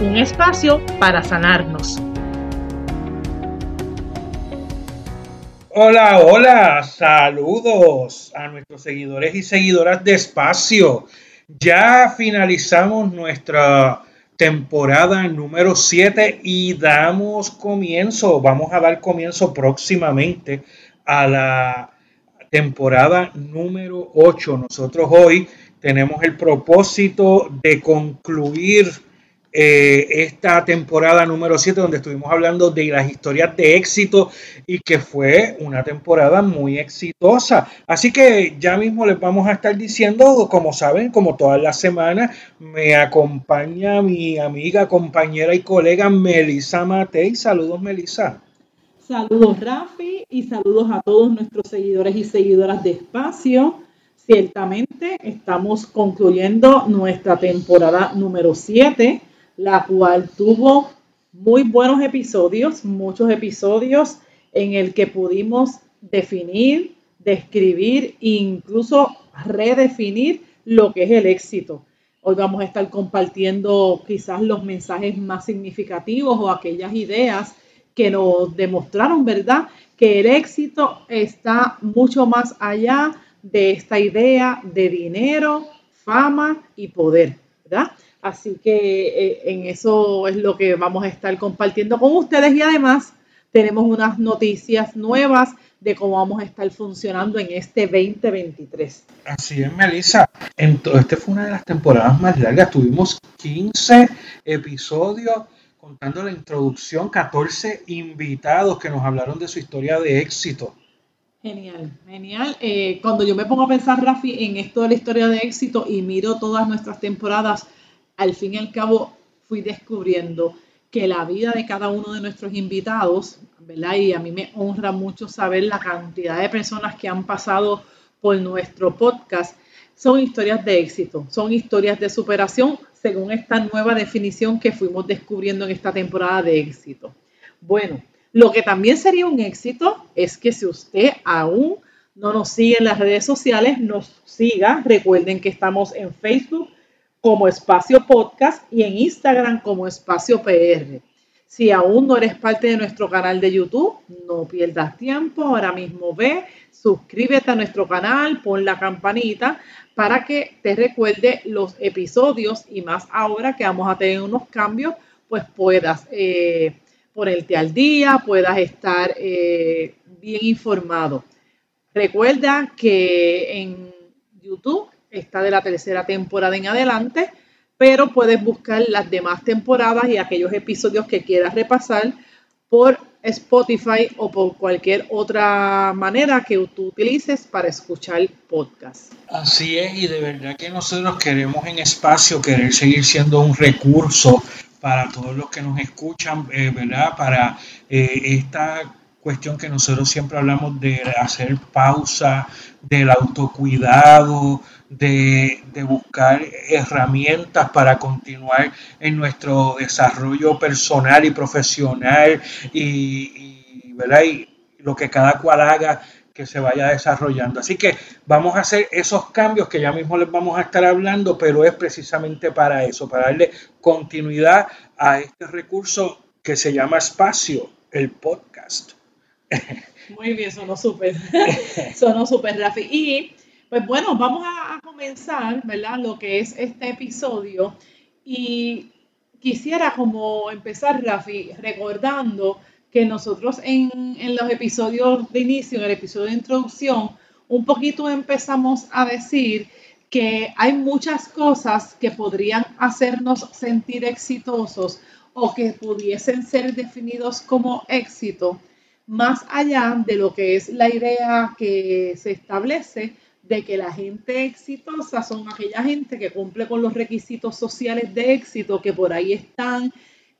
Un espacio para sanarnos. Hola, hola, saludos a nuestros seguidores y seguidoras de Espacio. Ya finalizamos nuestra temporada número 7 y damos comienzo, vamos a dar comienzo próximamente a la temporada número 8. Nosotros hoy tenemos el propósito de concluir eh, esta temporada número 7 donde estuvimos hablando de las historias de éxito y que fue una temporada muy exitosa. Así que ya mismo les vamos a estar diciendo, como saben, como todas las semanas, me acompaña mi amiga, compañera y colega Melisa Matei. Saludos, Melisa. Saludos, Rafi, y saludos a todos nuestros seguidores y seguidoras de Espacio. Ciertamente estamos concluyendo nuestra temporada número 7 la cual tuvo muy buenos episodios, muchos episodios en el que pudimos definir, describir e incluso redefinir lo que es el éxito. Hoy vamos a estar compartiendo quizás los mensajes más significativos o aquellas ideas que nos demostraron, ¿verdad? Que el éxito está mucho más allá de esta idea de dinero, fama y poder, ¿verdad? Así que eh, en eso es lo que vamos a estar compartiendo con ustedes y además tenemos unas noticias nuevas de cómo vamos a estar funcionando en este 2023. Así es, Melissa. Esta fue una de las temporadas más largas. Tuvimos 15 episodios contando la introducción, 14 invitados que nos hablaron de su historia de éxito. Genial, genial. Eh, cuando yo me pongo a pensar, Rafi, en esto de la historia de éxito y miro todas nuestras temporadas, al fin y al cabo fui descubriendo que la vida de cada uno de nuestros invitados, ¿verdad? Y a mí me honra mucho saber la cantidad de personas que han pasado por nuestro podcast. Son historias de éxito, son historias de superación según esta nueva definición que fuimos descubriendo en esta temporada de éxito. Bueno, lo que también sería un éxito es que si usted aún no nos sigue en las redes sociales, nos siga. Recuerden que estamos en Facebook, como Espacio Podcast y en Instagram como Espacio PR. Si aún no eres parte de nuestro canal de YouTube, no pierdas tiempo, ahora mismo ve, suscríbete a nuestro canal, pon la campanita para que te recuerde los episodios y más ahora que vamos a tener unos cambios, pues puedas eh, ponerte al día, puedas estar eh, bien informado. Recuerda que en YouTube está de la tercera temporada en adelante, pero puedes buscar las demás temporadas y aquellos episodios que quieras repasar por Spotify o por cualquier otra manera que tú utilices para escuchar podcast. Así es, y de verdad que nosotros queremos en espacio, querer seguir siendo un recurso para todos los que nos escuchan, eh, ¿verdad? Para eh, esta cuestión que nosotros siempre hablamos de hacer pausa, del autocuidado, de, buscar herramientas para continuar en nuestro desarrollo personal y profesional y, ¿verdad? y lo que cada cual haga que se vaya desarrollando. Así que vamos a hacer esos cambios que ya mismo les vamos a estar hablando, pero es precisamente para eso, para darle continuidad a este recurso que se llama espacio, el podcast. Muy bien, sonó súper, sonó súper, Rafi. Y pues bueno, vamos a, comenzar, ¿verdad? Lo que es este episodio. Y quisiera como empezar, Rafi, recordando que nosotros en, en los episodios de inicio, en el episodio de introducción, un poquito empezamos a decir que hay muchas cosas que podrían hacernos sentir exitosos o que pudiesen ser definidos como éxito, más allá de lo que es la idea que se establece de que la gente exitosa son aquella gente que cumple con los requisitos sociales de éxito que por ahí están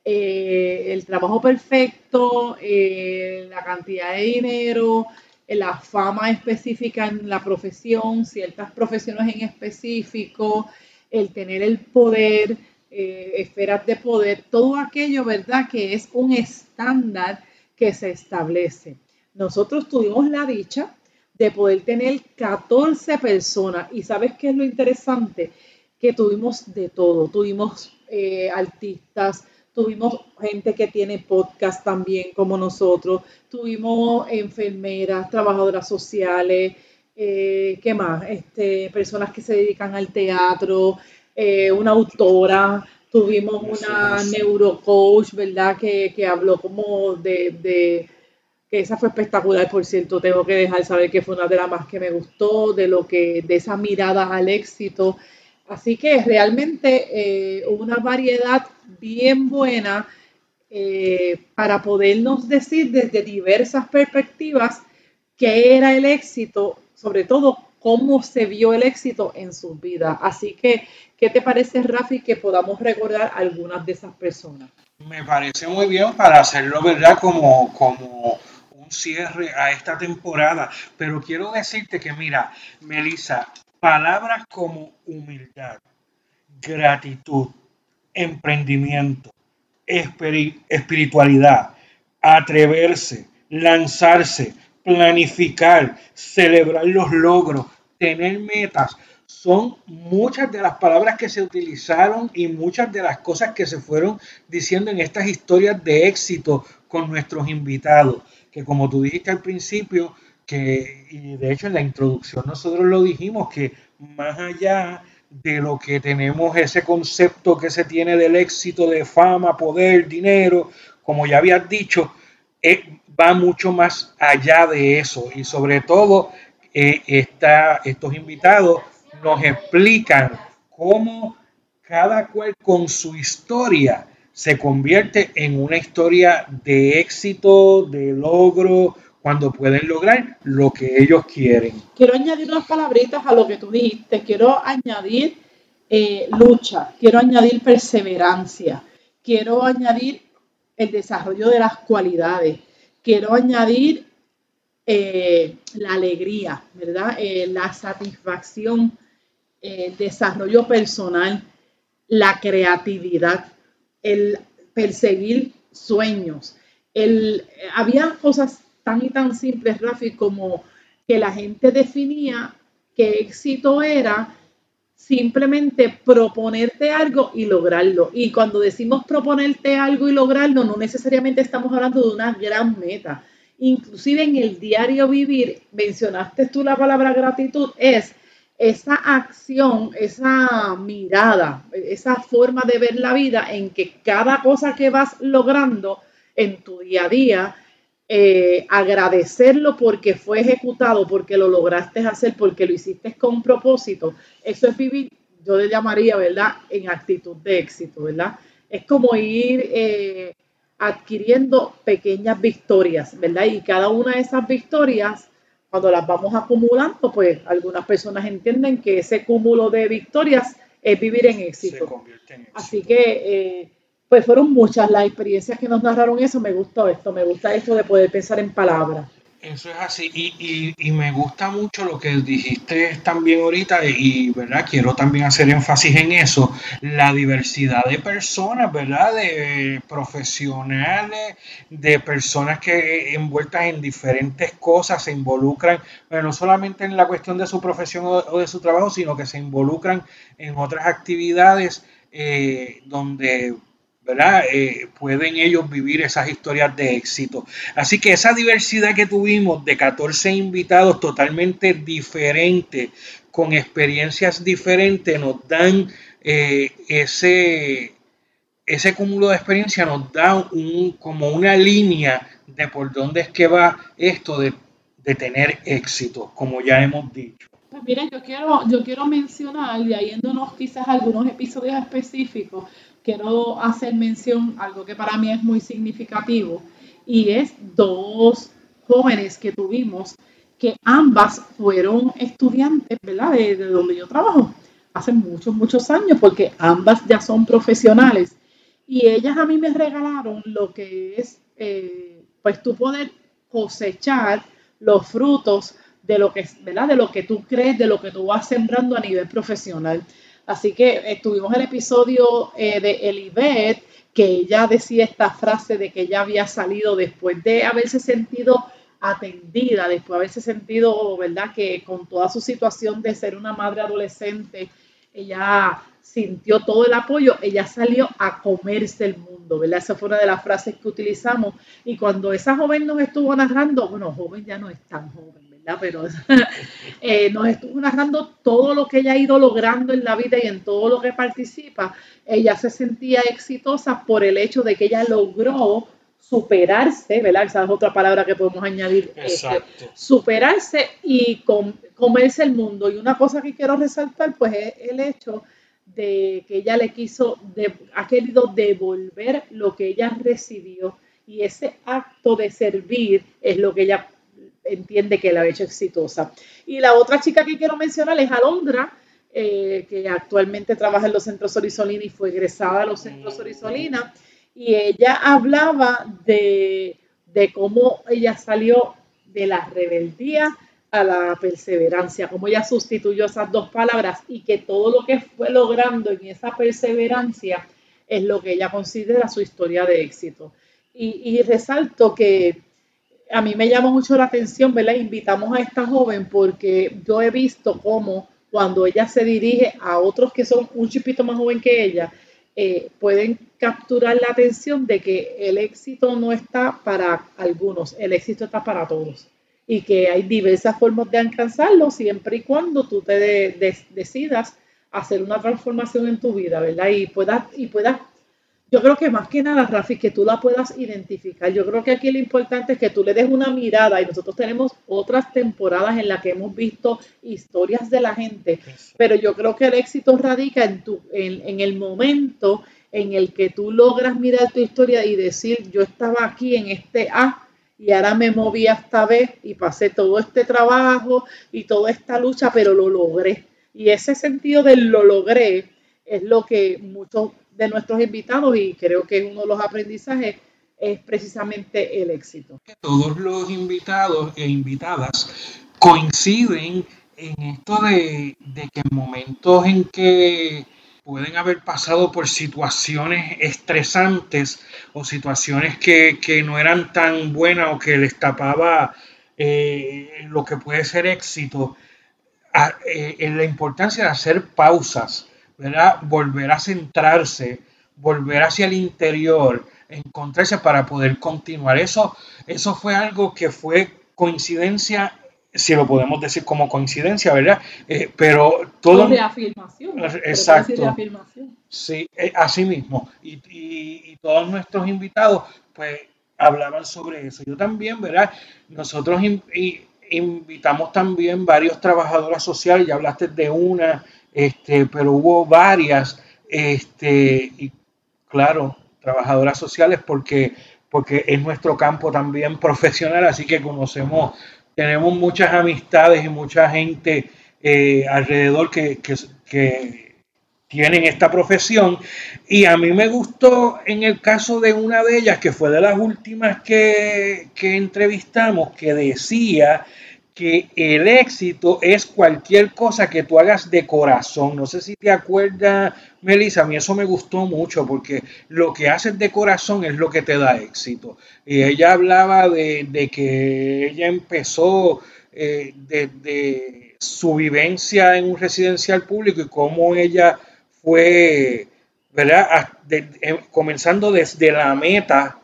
eh, el trabajo perfecto, eh, la cantidad de dinero, la fama específica en la profesión, ciertas profesiones en específico, el tener el poder, eh, esferas de poder, todo aquello, ¿verdad? Que es un estándar que se establece. Nosotros tuvimos la dicha de poder tener 14 personas y ¿sabes qué es lo interesante? Que tuvimos de todo, tuvimos eh, artistas, tuvimos gente que tiene podcast también como nosotros, tuvimos enfermeras, trabajadoras sociales, eh, ¿qué más? Este, personas que se dedican al teatro, eh, una autora, tuvimos una neurocoach, ¿verdad? Que, que habló como de, de, que esa fue espectacular, por cierto, tengo que dejar saber que fue una de las más que me gustó, de lo que, de esa mirada al éxito. Así que realmente eh, una variedad bien buena eh, para podernos decir desde diversas perspectivas qué era el éxito, sobre todo cómo se vio el éxito en sus vidas. Así que, ¿qué te parece, Rafi, que podamos recordar algunas de esas personas? Me parece muy bien para hacerlo, ¿verdad? Como, como un cierre a esta temporada. Pero quiero decirte que, mira, Melissa, Palabras como humildad, gratitud, emprendimiento, espiritualidad, atreverse, lanzarse, planificar, celebrar los logros, tener metas, son muchas de las palabras que se utilizaron y muchas de las cosas que se fueron diciendo en estas historias de éxito con nuestros invitados, que como tú dijiste al principio, que, y de hecho en la introducción nosotros lo dijimos, que más allá de lo que tenemos ese concepto que se tiene del éxito de fama, poder, dinero, como ya habías dicho, va mucho más allá de eso y sobre todo eh, estos invitados nos explican cómo cada cual con su historia se convierte en una historia de éxito, de logro, cuando pueden lograr lo que ellos quieren. Quiero añadir unas palabritas a lo que tú dijiste. Quiero añadir eh, lucha, quiero añadir perseverancia, quiero añadir el desarrollo de las cualidades, quiero añadir eh, la alegría, ¿verdad? Eh, la satisfacción, el desarrollo personal, la creatividad, el perseguir sueños. El, había cosas tan y tan simples, Rafi, como que la gente definía que éxito era simplemente proponerte algo y lograrlo. Y cuando decimos proponerte algo y lograrlo, no necesariamente estamos hablando de una gran meta. Inclusive en el diario vivir, mencionaste tú la palabra gratitud, es esa acción, esa mirada, esa forma de ver la vida en que cada cosa que vas logrando en tu día a día, eh, agradecerlo porque fue ejecutado, porque lo lograste hacer, porque lo hiciste con propósito, eso es vivir, yo le llamaría, ¿verdad?, en actitud de éxito, ¿verdad? Es como ir eh, adquiriendo pequeñas victorias, ¿verdad? Y cada una de esas victorias, cuando las vamos acumulando, pues algunas personas entienden que ese cúmulo de victorias es vivir en éxito. Así que... Eh, pues fueron muchas las experiencias que nos narraron eso. Me gustó esto, me gusta esto de poder pensar en palabras. Eso es así, y, y, me gusta mucho lo que dijiste también ahorita, y verdad, quiero también hacer énfasis en eso, la diversidad de personas, ¿verdad? De profesionales, de personas que envueltas en diferentes cosas se involucran, pero no solamente en la cuestión de su profesión o, de su trabajo, sino que se involucran en otras actividades eh, donde ¿verdad? Eh, pueden ellos vivir esas historias de éxito. Así que esa diversidad que tuvimos de 14 invitados totalmente diferentes, con experiencias diferentes, nos dan eh, ese, ese cúmulo de experiencia, nos da un, como una línea de por dónde es que va esto de, de tener éxito, como ya hemos dicho. Pues miren, yo quiero, yo quiero mencionar, y yéndonos quizás algunos episodios específicos, quiero hacer mención algo que para mí es muy significativo y es dos jóvenes que tuvimos que ambas fueron estudiantes, ¿verdad? De, donde yo trabajo hace muchos, muchos años, porque ambas ya son profesionales. Y ellas a mí me regalaron lo que es, eh, pues tú poder cosechar los frutos de lo que, ¿verdad? De lo que tú crees, de lo que tú vas sembrando a nivel profesional. Así que eh, tuvimos el episodio eh, de Elibet, que ella decía esta frase de que ella había salido después de haberse sentido atendida, después de haberse sentido, ¿verdad? Que con toda su situación de ser una madre adolescente, ella sintió todo el apoyo, ella salió a comerse el mundo, ¿verdad? Esa fue una de las frases que utilizamos. Y cuando esa joven nos estuvo narrando, bueno, joven ya no es tan joven, ¿verdad? Pero eh, nos estuvo narrando todo lo que ella ha ido logrando en la vida y en todo lo que participa, ella se sentía exitosa por el hecho de que ella logró superarse, ¿verdad? Esa es otra palabra que podemos añadir. Este, superarse y comerse el mundo. Y una cosa que quiero resaltar, pues, es el hecho de que ella le quiso, de, ha querido devolver lo que ella recibió y ese acto de servir es lo que ella entiende que la ha hecho exitosa. Y la otra chica que quiero mencionar es Alondra, eh, que actualmente trabaja en los centros Sorisolina y fue egresada a los centros Sorisolina, y ella hablaba de, de cómo ella salió de la rebeldía a la perseverancia, como ella sustituyó esas dos palabras y que todo lo que fue logrando en esa perseverancia es lo que ella considera su historia de éxito. Y, resalto que a mí me llama mucho la atención, ¿verdad? Invitamos a esta joven porque yo he visto cómo cuando ella se dirige a otros que son un chipito más joven que ella, eh, pueden capturar la atención de que el éxito no está para algunos, el éxito está para todos y que hay diversas formas de alcanzarlo siempre y cuando tú te decidas hacer una transformación en tu vida, ¿verdad? Y puedas, y puedas, yo creo que más que nada, Rafi, que tú la puedas identificar. Yo creo que aquí lo importante es que tú le des una mirada y nosotros tenemos otras temporadas en las que hemos visto historias de la gente, pero yo creo que el éxito radica en, tu, en, en el momento en el que tú logras mirar tu historia y decir, yo estaba aquí en este A y ahora me moví hasta B y pasé todo este trabajo y toda esta lucha, pero lo logré. Y ese sentido de lo logré es lo que muchos de nuestros invitados, y creo que uno de los aprendizajes, es precisamente el éxito. Todos los invitados e invitadas coinciden en esto de, de que en momentos en que pueden haber pasado por situaciones estresantes o situaciones que, no eran tan buenas o que les tapaba eh, lo que puede ser éxito, eh, en la importancia de hacer pausas, ¿verdad? volver a centrarse, volver hacia el interior, encontrarse para poder continuar. Eso, eso fue algo que fue coincidencia si lo podemos decir como coincidencia, ¿verdad? Eh, pero todo... Reafirmación. Exacto. Sí, eh, así mismo. Y, y, todos nuestros invitados, pues, hablaban sobre eso. Yo también, ¿verdad? Nosotros invitamos también varios trabajadoras sociales, ya hablaste de una, este, pero hubo varias, este, y claro, trabajadoras sociales porque porque es nuestro campo también profesional, así que conocemos tenemos muchas amistades y mucha gente eh, alrededor que, tienen esta profesión. Y a mí me gustó en el caso de una de ellas, que fue de las últimas que, que entrevistamos, que decía que el éxito es cualquier cosa que tú hagas de corazón. No sé si te acuerdas, Melissa, a mí eso me gustó mucho porque lo que haces de corazón es lo que te da éxito. Y ella hablaba de, que ella empezó eh, desde su vivencia en un residencial público y cómo ella fue, ¿verdad? Em, comenzando desde la meta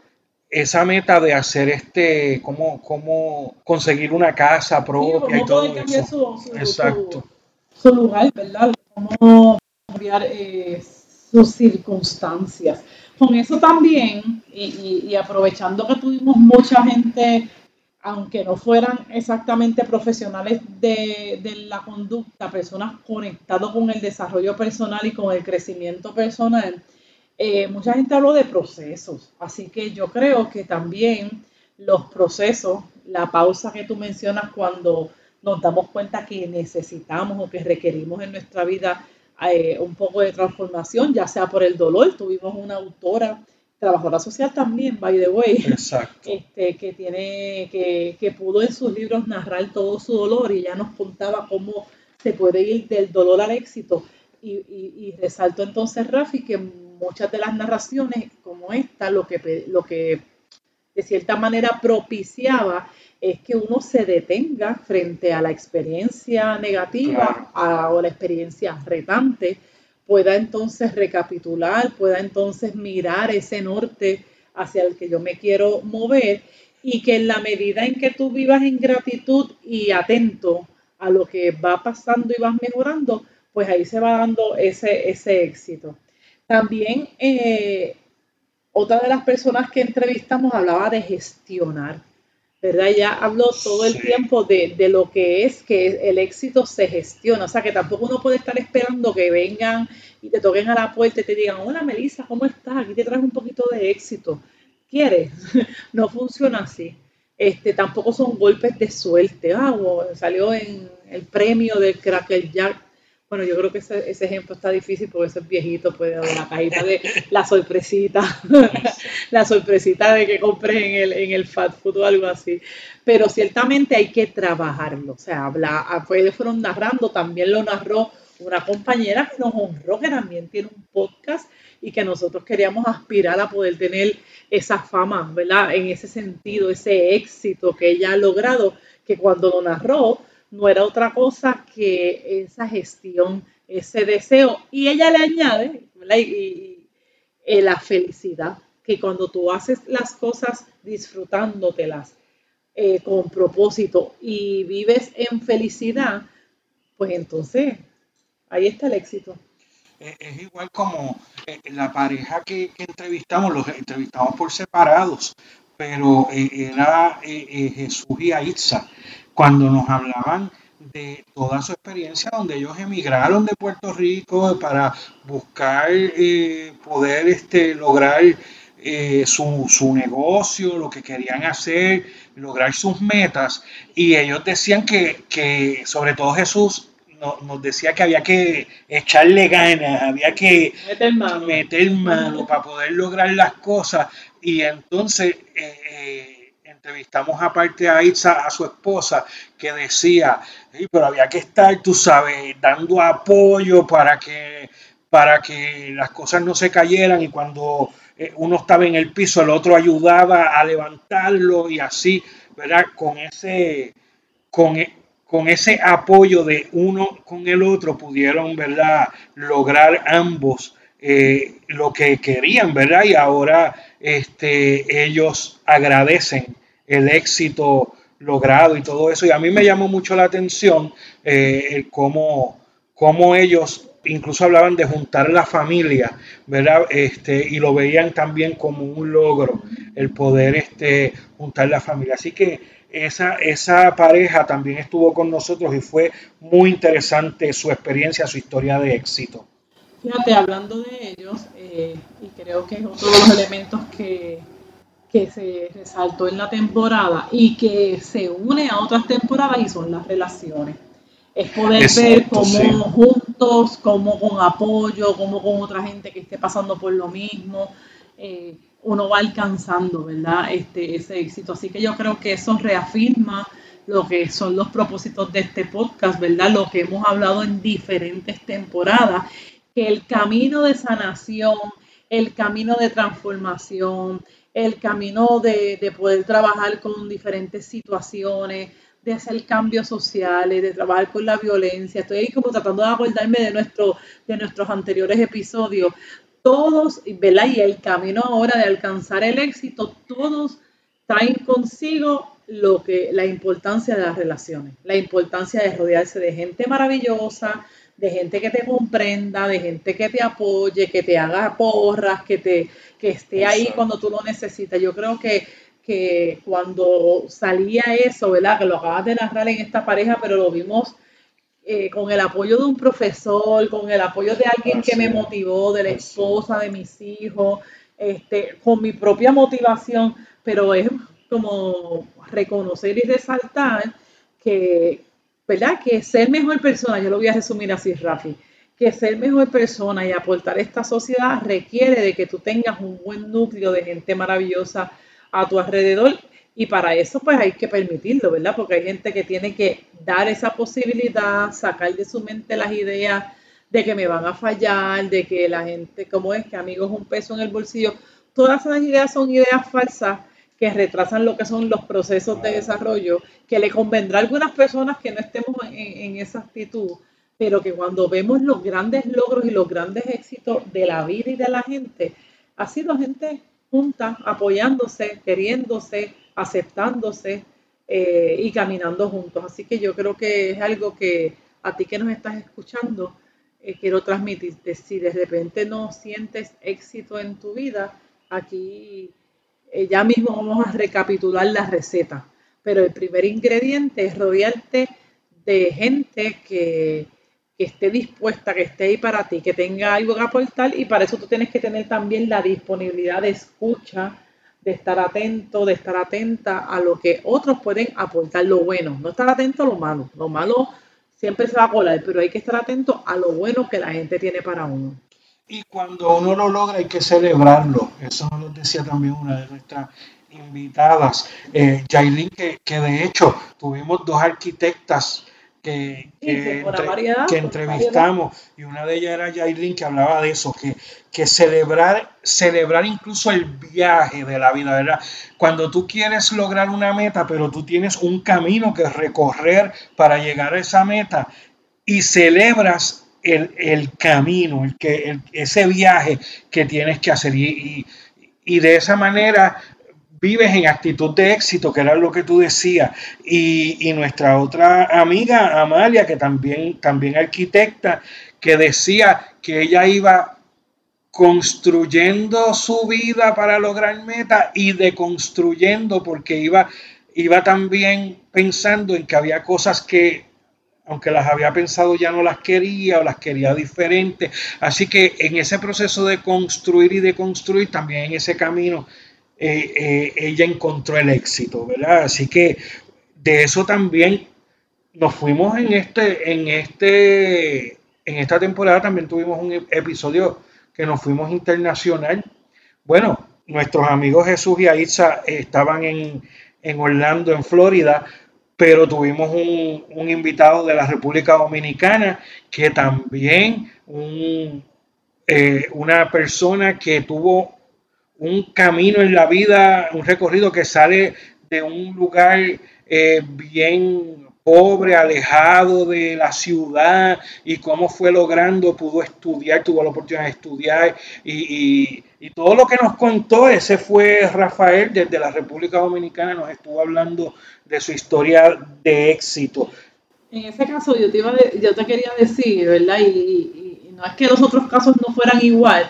esa meta de hacer este, cómo, cómo conseguir una casa propia y todo eso. Su, Exacto. Su, lugar, ¿verdad? Cómo cambiar eh, sus circunstancias. Con eso también, y, y, aprovechando que tuvimos mucha gente, aunque no fueran exactamente profesionales de, de la conducta, personas conectadas con el desarrollo personal y con el crecimiento personal, eh, mucha gente habló de procesos, así que yo creo que también los procesos, la pausa que tú mencionas cuando nos damos cuenta que necesitamos o que requerimos en nuestra vida eh, un poco de transformación, ya sea por el dolor. Tuvimos una autora, trabajadora social también, by the way, Este, que, tiene, que, que pudo en sus libros narrar todo su dolor y ya nos contaba cómo se puede ir del dolor al éxito. Y, y, y resaltó entonces Rafi que muchas de las narraciones como esta, lo que, lo que de cierta manera propiciaba es que uno se detenga frente a la experiencia negativa o la experiencia retante, pueda entonces recapitular, pueda entonces mirar ese norte hacia el que yo me quiero mover y que en la medida en que tú vivas en gratitud y atento a lo que va pasando y vas mejorando, pues ahí se va dando ese, ese éxito. También eh, otra de las personas que entrevistamos hablaba de gestionar, ¿verdad? Ella habló todo el tiempo de, lo que es que el éxito se gestiona, o sea que tampoco uno puede estar esperando que vengan y te toquen a la puerta y te digan, hola Melissa, ¿cómo estás? Aquí te traes un poquito de éxito. ¿Quieres? no funciona así. Este, tampoco son golpes de suerte. Ah, salió en el premio del Cracker Jack bueno, yo creo que ese, ejemplo está difícil porque ese es viejito, puede haber la cajita de la sorpresita, la sorpresita de que compres en el, en el fast food o algo así. Pero ciertamente hay que trabajarlo. O sea, habla, pues fueron narrando, también lo narró una compañera que nos honró, que también tiene un podcast y que nosotros queríamos aspirar a poder tener esa fama, ¿verdad? En ese sentido, ese éxito que ella ha logrado, que cuando lo narró, no era otra cosa que esa gestión, ese deseo. Y ella le añade, Y, eh, la felicidad, que cuando tú haces las cosas disfrutándotelas eh, con propósito y vives en felicidad, pues entonces ahí está el éxito. Es igual como eh, la pareja que, entrevistamos, los entrevistamos por separados, pero era Jesús y Aitza cuando nos hablaban de toda su experiencia donde ellos emigraron de Puerto Rico para buscar eh, poder este, lograr eh, su, negocio, lo que querían hacer, lograr sus metas. Y ellos decían que, sobre todo Jesús nos decía que había que echarle ganas, había que meter mano, meter mano para poder lograr las cosas. Y entonces... Eh, entrevistamos aparte a Itza, a su esposa, que decía, pero había que estar, tú sabes, dando apoyo para que, para que las cosas no se cayeran y cuando eh, uno estaba en el piso, el otro ayudaba a levantarlo y así, ¿verdad? Con ese, con, e, con ese apoyo de uno con el otro pudieron, ¿verdad? Lograr ambos eh, lo que querían, ¿verdad? Y ahora este, ellos agradecen el éxito logrado y todo eso. Y a mí me llamó mucho la atención eh, cómo, cómo, ellos incluso hablaban de juntar la familia, ¿verdad? Este, y lo veían también como un logro el poder este, juntar la familia. Así que esa, esa pareja también estuvo con nosotros y fue muy interesante su experiencia, su historia de éxito. Fíjate, hablando de ellos, eh, y creo que es otro de los elementos que que se resaltó en la temporada y que se une a otras temporadas y son las relaciones. Es poder ver cómo juntos, cómo con apoyo, cómo con otra gente que esté pasando por lo mismo, eh, uno va alcanzando, ¿verdad? Este, ese éxito. Así que yo creo que eso reafirma lo que son los propósitos de este podcast, ¿verdad? Lo que hemos hablado en diferentes temporadas, que el camino de sanación, el camino de transformación, el camino de, poder trabajar con diferentes situaciones, de hacer cambios sociales, de trabajar con la violencia. Estoy ahí como tratando de acordarme de, nuestro, de nuestros anteriores episodios. Todos, ¿verdad? Y el camino ahora de alcanzar el éxito, todos traen consigo lo que, la importancia de las relaciones, la importancia de rodearse de gente maravillosa, de gente que te comprenda, de gente que te apoye, que te haga porras, que, te, que esté ahí cuando tú lo necesitas. Yo creo que, que cuando salía eso, ¿verdad? Que lo acabas de narrar en esta pareja, pero lo vimos eh, con el apoyo de un profesor, con el apoyo de alguien que me motivó, de la esposa, de mis hijos, este, con mi propia motivación, pero es como reconocer y resaltar que, ¿verdad? Que ser mejor persona, yo lo voy a resumir así, Rafi, que ser mejor persona y aportar a esta sociedad requiere de que tú tengas un buen núcleo de gente maravillosa a tu alrededor y para eso pues hay que permitirlo, ¿verdad? Porque hay gente que tiene que dar esa posibilidad, sacar de su mente las ideas de que me van a fallar, de que la gente, como es que amigos un peso en el bolsillo, todas esas ideas son ideas falsas que retrasan lo que son los procesos de desarrollo, que le convendrá a algunas personas que no estemos en, esa actitud, pero que cuando vemos los grandes logros y los grandes éxitos de la vida y de la gente, ha sido gente junta, apoyándose, queriéndose, aceptándose eh, y caminando juntos. Así que yo creo que es algo que a ti que nos estás escuchando, eh, quiero transmitirte. Si de repente no sientes éxito en tu vida, aquí eh, ya mismo vamos a recapitular la receta. Pero el primer ingrediente es rodearte de gente que, esté dispuesta, que esté ahí para ti, que tenga algo que aportar y para eso tú tienes que tener también la disponibilidad de escucha, de estar atento, de estar atenta a lo que otros pueden aportar, lo bueno, no estar atento a lo malo, lo malo siempre se va a colar, pero hay que estar atento a lo bueno que la gente tiene para uno. Y cuando uno lo logra hay que celebrarlo. Eso nos decía también una de nuestras invitadas, eh, que, que de hecho tuvimos dos arquitectas que, que, entrevistamos y una de ellas era Jailin que hablaba de eso, que, que celebrar, celebrar incluso el viaje de la vida, ¿verdad? Cuando tú quieres lograr una meta, pero tú tienes un camino que recorrer para llegar a esa meta y celebras el, camino, el que, ese viaje que tienes que hacer. Y, de esa manera vives en actitud de éxito, que era lo que tú decías. Y, nuestra otra amiga, Amalia, que también, también arquitecta, que decía que ella iba construyendo su vida para lograr meta y deconstruyendo porque iba, iba también pensando en que había cosas que aunque las había pensado ya no las quería o las quería diferentes. Así que en ese proceso de construir y de construir, también en ese camino, eh, eh, ella encontró el éxito, ¿verdad? Así que de eso también nos fuimos en este, en este, en esta temporada también tuvimos un episodio que nos fuimos internacional. Bueno, nuestros amigos Jesús y Aitza estaban en, en Orlando, en Florida, pero tuvimos un, invitado de la República Dominicana que también eh, una persona que tuvo un camino en la vida, un recorrido que sale de un lugar eh, bien pobre, alejado de la ciudad y cómo fue logrando, pudo estudiar, tuvo la oportunidad de estudiar y, todo lo que nos contó, ese fue Rafael desde la República Dominicana, nos estuvo hablando de su historia de éxito. En ese caso yo te, iba yo te quería decir, ¿verdad? Y, y no es que los otros casos no fueran igual,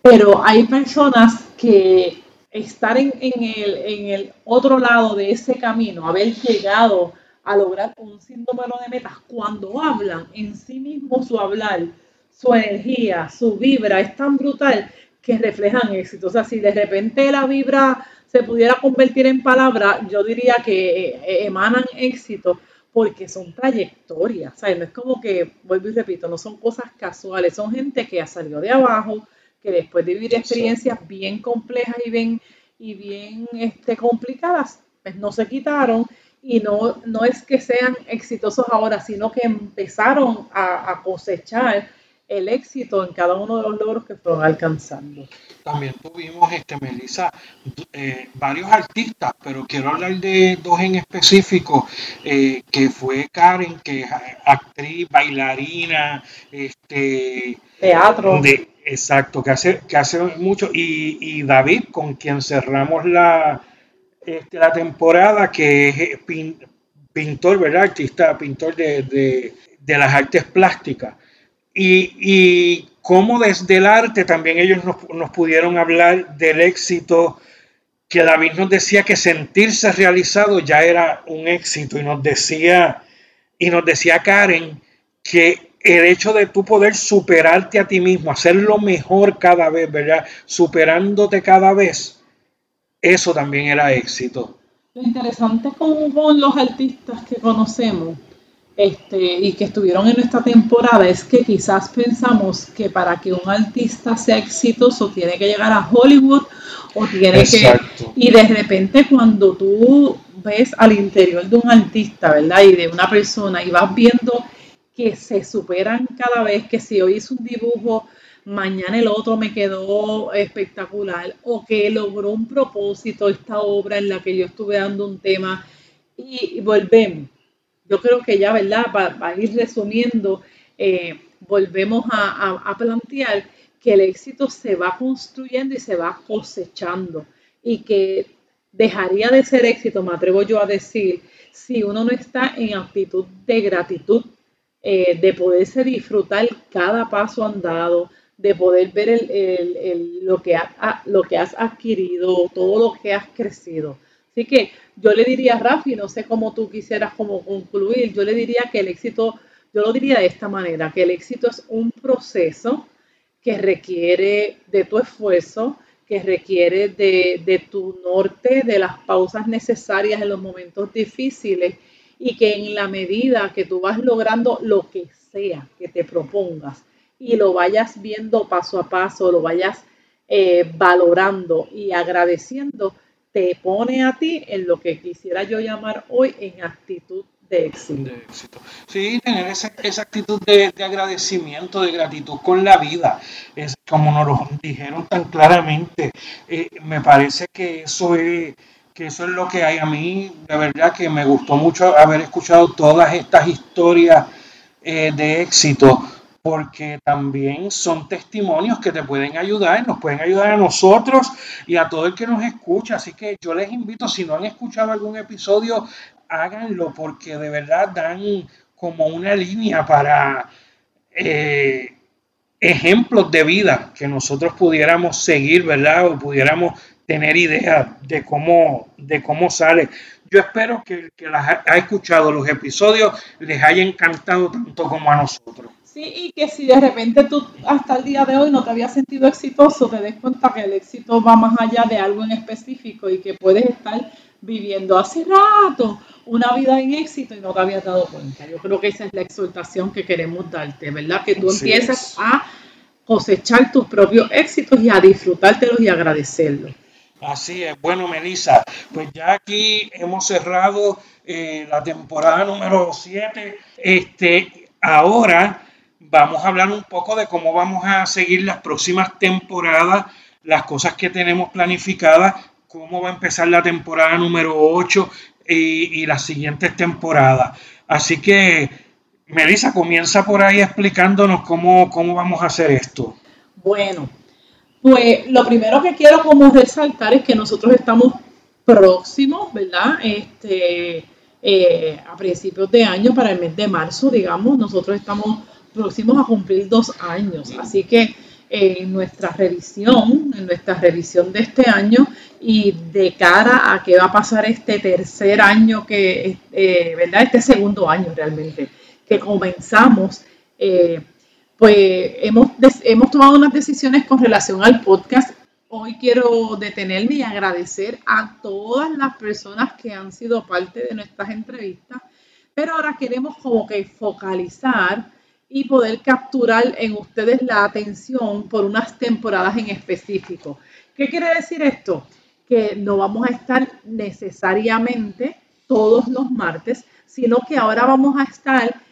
pero hay personas que estar en, en, el, en el otro lado de ese camino, haber llegado a lograr un sinnúmero de metas cuando hablan en sí mismo su hablar, su energía, su vibra es tan brutal que reflejan éxito. O sea, si de repente la vibra se pudiera convertir en palabra, yo diría que eh, emanan éxito porque son trayectorias, ¿sabes? No es como que, vuelvo y repito, no son cosas casuales, son gente que ha salido de abajo, que después de vivir experiencias bien complejas y bien, y bien este, complicadas, pues no se quitaron y no, no es que sean exitosos ahora, sino que empezaron a, cosechar el éxito en cada uno de los logros que fueron alcanzando. También tuvimos, este, Melissa, eh, varios artistas, pero quiero hablar de dos en específico, eh, que fue Karen, que es actriz, bailarina, este, teatro. De, exacto, que hace, que hace mucho, y, y David, con quien cerramos la, este, la temporada, que eh, pintor, ¿verdad? Artista, pintor de, las artes plásticas. Y, y cómo desde el arte también ellos nos, pudieron hablar del éxito que David nos decía que sentirse realizado ya era un éxito y nos decía y nos decía Karen que el hecho de tú poder superarte a ti mismo, hacerlo mejor cada vez, ¿verdad? Superándote cada vez, eso también era éxito. Lo interesante con, los artistas que conocemos este, y que estuvieron en esta temporada es que quizás pensamos que para que un artista sea exitoso tiene que llegar a Hollywood o tiene que... Y de repente cuando tú ves al interior de un artista, ¿verdad? Y de una persona y vas viendo que se superan cada vez, que si hoy hice un dibujo, mañana el otro me quedó espectacular, o que logró un propósito esta obra en la que yo estuve dando un tema. Y volvemos. Yo creo que ya, ¿verdad? Para, ir resumiendo, eh, volvemos a, plantear que el éxito se va construyendo y se va cosechando. Y que dejaría de ser éxito, me atrevo yo a decir, si uno no está en actitud de gratitud, eh, de poderse disfrutar cada paso andado, de poder ver lo, que lo que has adquirido, todo lo que has crecido. Así que yo le diría a Rafi, no sé cómo tú quisieras como concluir, yo le diría que el éxito, yo lo diría de esta manera, que el éxito es un proceso que requiere de tu esfuerzo, que requiere de, de tu norte, de las pausas necesarias en los momentos difíciles y que en la medida que tú vas logrando lo que sea que te propongas y lo vayas viendo paso a paso, lo vayas eh, valorando y agradeciendo, te pone a ti en lo que quisiera yo llamar hoy en actitud de éxito. Sí, tener esa, actitud de, agradecimiento, de gratitud con la vida, es como nos lo dijeron tan claramente. Eh, me parece que eso es que eso es lo que hay a mí, de verdad que me gustó mucho haber escuchado todas estas historias eh, de éxito porque también son testimonios que te pueden ayudar, nos pueden ayudar a nosotros y a todo el que nos escucha. Así que yo les invito, si no han escuchado algún episodio, háganlo porque de verdad dan como una línea para eh, ejemplos de vida que nosotros pudiéramos seguir, ¿verdad? O pudiéramos tener idea de cómo, de cómo sale. Yo espero que el que las ha escuchado los episodios les haya encantado tanto como a nosotros y que si de repente tú hasta el día de hoy no te habías sentido exitoso, te des cuenta que el éxito va más allá de algo en específico y que puedes estar viviendo hace rato una vida en éxito y no te habías dado cuenta. Yo creo que esa es la exhortación que queremos darte, ¿verdad? Que tú empieces a cosechar tus propios éxitos y a disfrutártelos y agradecerlos. Así es. Bueno, Melissa, pues ya aquí hemos cerrado eh, la temporada número 7. Este, ahora vamos a hablar un poco de cómo vamos a seguir las próximas temporadas, las cosas que tenemos planificadas, cómo va a empezar la temporada número 8 y, las siguientes temporadas. Así que, Melissa, comienza por ahí explicándonos cómo, cómo vamos a hacer esto. Bueno, pues lo primero que quiero como resaltar es que nosotros estamos próximos, ¿verdad? Este, eh, a principios de año, para el mes de marzo, digamos, nosotros estamos próximos a cumplir dos años. Así que en nuestra revisión, en nuestra revisión de este año y de cara a qué va a pasar este tercer año, que, eh, ¿verdad? Este segundo año realmente, que comenzamos, eh, pues hemos, hemos tomado unas decisiones con relación al podcast. Hoy quiero detenerme y agradecer a todas las personas que han sido parte de nuestras entrevistas, pero ahora queremos como que focalizar y poder capturar en ustedes la atención por unas temporadas en específico. ¿Qué quiere decir esto? Que no vamos a estar necesariamente todos los martes, sino que ahora vamos a estar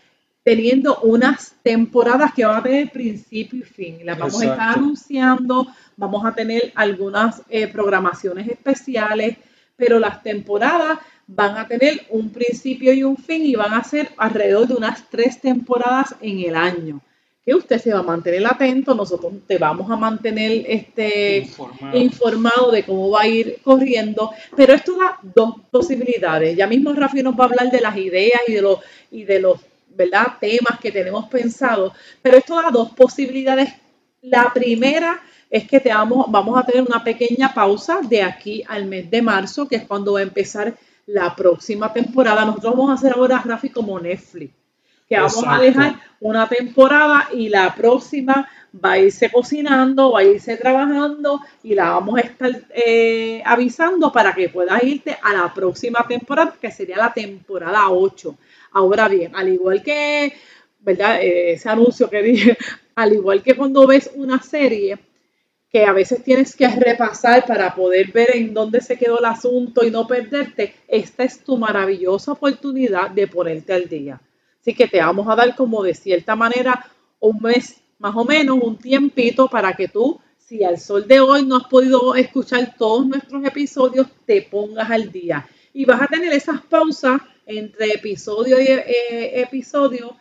teniendo unas temporadas que van a tener principio y fin. Las vamos a estar anunciando, vamos a tener algunas eh, programaciones especiales, pero las temporadas van a tener un principio y un fin y van a ser alrededor de unas tres temporadas en el año. Que usted se va a mantener atento, nosotros te vamos a mantener este, informado. de cómo va a ir corriendo, pero esto da dos posibilidades. Ya mismo Rafi nos va a hablar de las ideas y de los, y de los ¿verdad? temas que tenemos pensados, pero esto da dos posibilidades. La primera es que te vamos, vamos a tener una pequeña pausa de aquí al mes de marzo, que es cuando va a empezar la próxima temporada. Nosotros vamos a hacer ahora gráfico como Netflix. que vamos a dejar una temporada y la próxima va a irse cocinando, va a irse trabajando y la vamos a estar eh, avisando para que puedas irte a la próxima temporada, que sería la temporada 8. Ahora bien, al igual que, ¿verdad? Eh, ese anuncio que dije, al igual que cuando ves una serie, que a veces tienes que repasar para poder ver en dónde se quedó el asunto y no perderte, esta es tu maravillosa oportunidad de ponerte al día. Así que te vamos a dar como de cierta manera un mes más o menos un tiempito para que tú, si al sol de hoy no has podido escuchar todos nuestros episodios, te pongas al día. Y vas a tener esas pausas entre episodio y eh, episodio,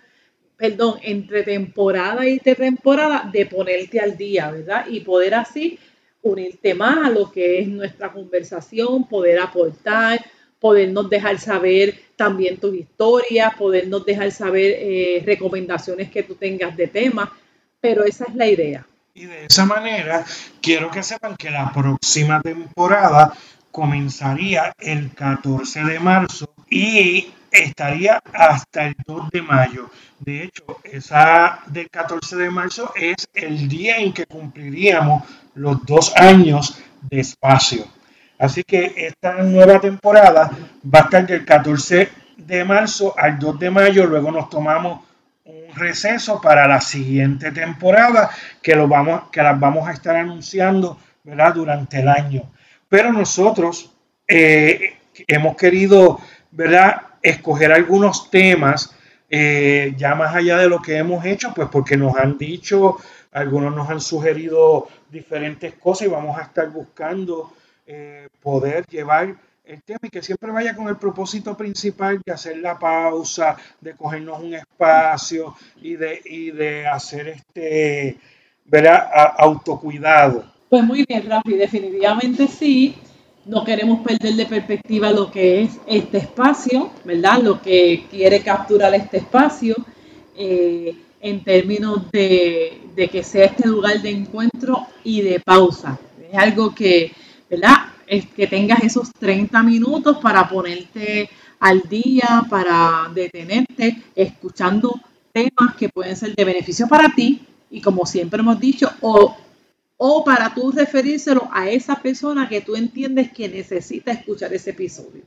perdón, entre temporada y temporada, de ponerte al día, ¿verdad? Y poder así unirte más a lo que es nuestra conversación, poder aportar, podernos dejar saber también tus historias, podernos dejar saber eh, recomendaciones que tú tengas de temas pero esa es la idea. Y de esa manera, quiero que sepan que la próxima temporada comenzaría el 14 de marzo y estaría hasta el 2 de mayo. De hecho, esa del 14 de marzo es el día en que cumpliríamos los dos años de espacio. Así que esta nueva temporada va a estar del 14 de marzo al 2 de mayo. Luego nos tomamos un receso para la siguiente temporada que, lo vamos, que las vamos a estar anunciando ¿verdad? durante el año. Pero nosotros eh, hemos querido ¿verdad? Escoger algunos temas eh, ya más allá de lo que hemos hecho, pues porque nos han dicho, algunos nos han sugerido diferentes cosas y vamos a estar buscando eh, poder llevar el tema y que siempre vaya con el propósito principal de hacer la pausa, de cogernos un espacio y de, y de hacer este, ¿verdad? autocuidado. Pues muy bien, Rafi, definitivamente sí. No queremos perder de perspectiva lo que es este espacio, ¿verdad? Lo que quiere capturar este espacio eh, en términos de, de que sea este lugar de encuentro y de pausa. Es algo que, ¿verdad? es que tengas esos 30 minutos para ponerte al día, para detenerte, escuchando temas que pueden ser de beneficio para ti y como siempre hemos dicho, o, o para tú referírselo a esa persona que tú entiendes que necesita escuchar ese episodio.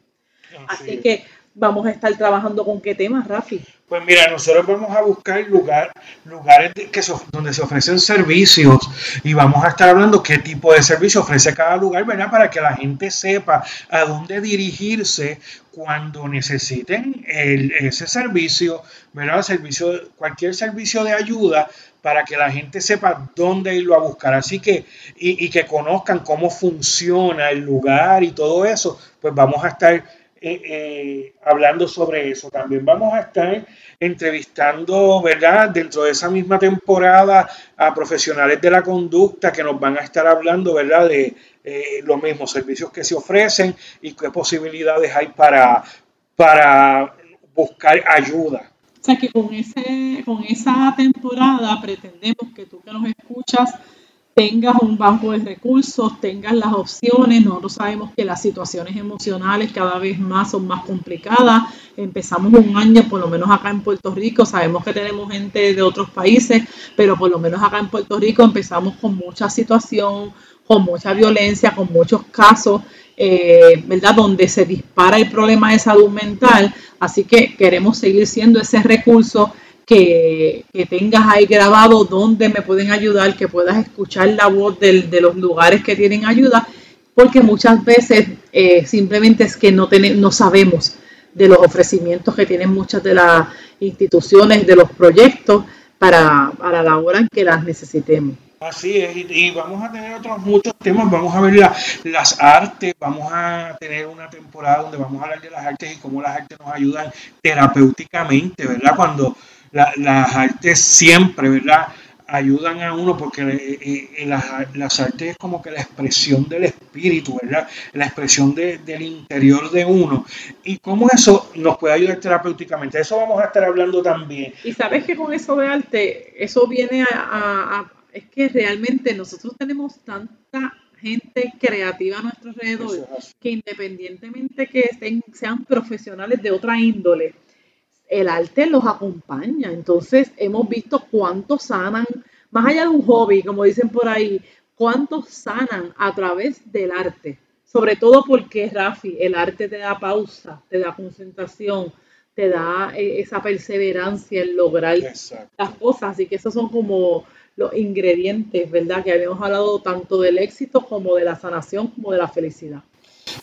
Así que vamos a estar trabajando con qué temas, Rafi. Pues mira, nosotros vamos a buscar lugar, lugares que donde se ofrecen servicios y vamos a estar hablando qué tipo de servicio ofrece cada lugar, ¿verdad? Para que la gente sepa a dónde dirigirse cuando necesiten ese servicio, ¿verdad? Servicio, cualquier servicio de ayuda para que la gente sepa dónde irlo a buscar. Así que, y, que conozcan cómo funciona el lugar y todo eso, pues vamos a estar eh, eh, hablando sobre eso. También vamos a estar entrevistando, ¿verdad? Dentro de esa misma temporada a profesionales de la conducta que nos van a estar hablando, ¿verdad? De eh, los mismos servicios que se ofrecen y qué posibilidades hay para, para buscar ayuda. Que con, ese, con esa temporada pretendemos que tú que nos escuchas tengas un banco de recursos, tengas las opciones. Nosotros sabemos que las situaciones emocionales cada vez más son más complicadas. Empezamos un año, por lo menos acá en Puerto Rico, sabemos que tenemos gente de otros países, pero por lo menos acá en Puerto Rico empezamos con mucha situación, con mucha violencia, con muchos casos, eh, ¿verdad? Donde se dispara el problema de salud mental. Así que queremos seguir siendo ese recurso que, tengas ahí grabado donde me pueden ayudar, que puedas escuchar la voz de los lugares que tienen ayuda, porque muchas veces eh, simplemente es que no, no sabemos de los ofrecimientos que tienen muchas de las instituciones, de los proyectos para, para la hora en que las necesitemos. Así es, y, vamos a tener otros muchos temas, vamos a ver las artes, vamos a tener una temporada donde vamos a hablar de las artes y cómo las artes nos ayudan terapéuticamente, ¿verdad? Cuando las artes siempre, ¿verdad? Ayudan a uno porque eh, eh, las, artes es como que la expresión del espíritu, ¿verdad? La expresión del interior de uno. Y cómo eso nos puede ayudar terapéuticamente. Eso vamos a estar hablando también. Y sabes que con eso de arte, eso viene a, es que realmente nosotros tenemos tanta gente creativa a nuestro alrededor que independientemente que estén, sean profesionales de otra índole, el arte los acompaña. Entonces hemos visto cuántos sanan, más allá de un hobby, como dicen por ahí, cuántos sanan a través del arte. Sobre todo porque, Rafi, el arte te da pausa, te da concentración, te da eh, esa perseverancia en lograr las cosas. Así que esos son como los ingredientes, ¿verdad? Que habíamos hablado tanto del éxito como de la sanación, como de la felicidad.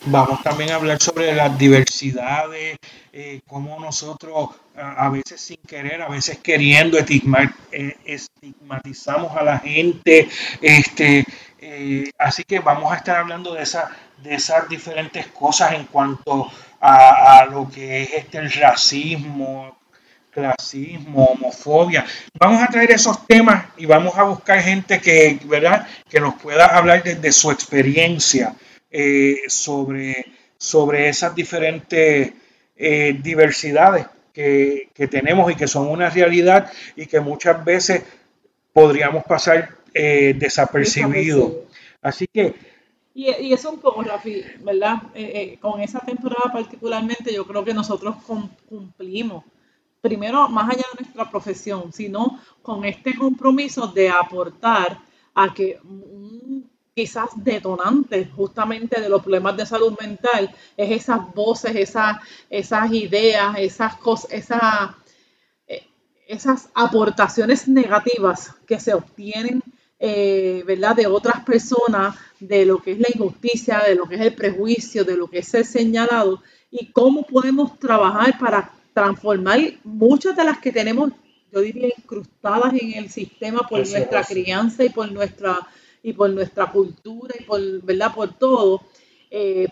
Vamos también a hablar sobre las diversidades, eh, cómo nosotros a, veces sin querer, a veces queriendo eh, estigmatizamos a la gente. Este, eh, así que vamos a estar hablando de, esa, de esas diferentes cosas en cuanto a, lo que es este, el racismo, clasismo, homofobia. Vamos a traer esos temas y vamos a buscar gente que, ¿verdad? que nos pueda hablar desde su experiencia eh, sobre, sobre esas diferentes eh, diversidades que, tenemos y que son una realidad y que muchas veces podríamos pasar eh, desapercibidos. Así que... Y, y, eso un poco, Rafi, ¿verdad? con esa temporada particularmente yo creo que nosotros cumplimos primero, más allá de nuestra profesión, sino con este compromiso de aportar a que quizás detonante justamente de los problemas de salud mental es esas voces, esas, esas ideas, esas cosas, esas, eh, esas aportaciones negativas que se obtienen eh, ¿verdad? de otras personas, de lo que es la injusticia, de lo que es el prejuicio, de lo que es el señalado, y cómo podemos trabajar para transformar muchas de las que tenemos, yo diría, incrustadas en el sistema por nuestra crianza y por nuestra y por nuestra cultura y por, ¿verdad? por todo. Eh,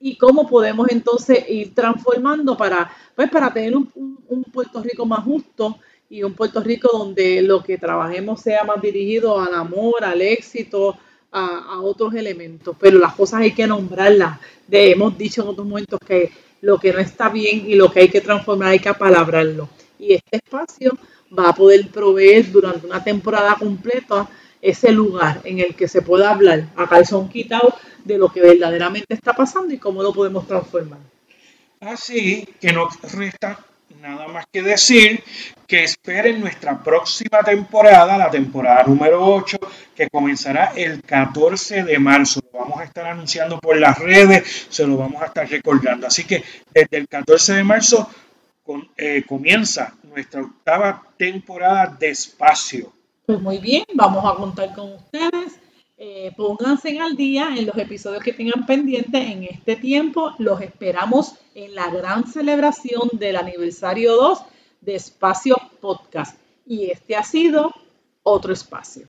y cómo podemos entonces ir transformando para, pues, para tener un, Puerto Rico más justo y un Puerto Rico donde lo que trabajemos sea más dirigido al amor, al éxito, a, otros elementos. Pero las cosas hay que nombrarlas. De, hemos dicho en otros momentos que lo que no está bien y lo que hay que transformar hay que apalabrarlo. Y este espacio va a poder proveer durante una temporada completa ese lugar en el que se pueda hablar a calzón quitado de lo que verdaderamente está pasando y cómo lo podemos transformar. Así que no resta nada más que decir que esperen nuestra próxima temporada, la temporada número 8, que comenzará el 14 de marzo. Lo vamos a estar anunciando por las redes, se lo vamos a estar recordando. Así que desde el 14 de marzo eh, comienza nuestra octava temporada de espacio. Pues muy bien, vamos a contar con ustedes. Eh, pónganse al día en los episodios que tengan pendientes en este tiempo. Los esperamos en la gran celebración del aniversario 2 de Espacio Podcast. Y este ha sido otro espacio.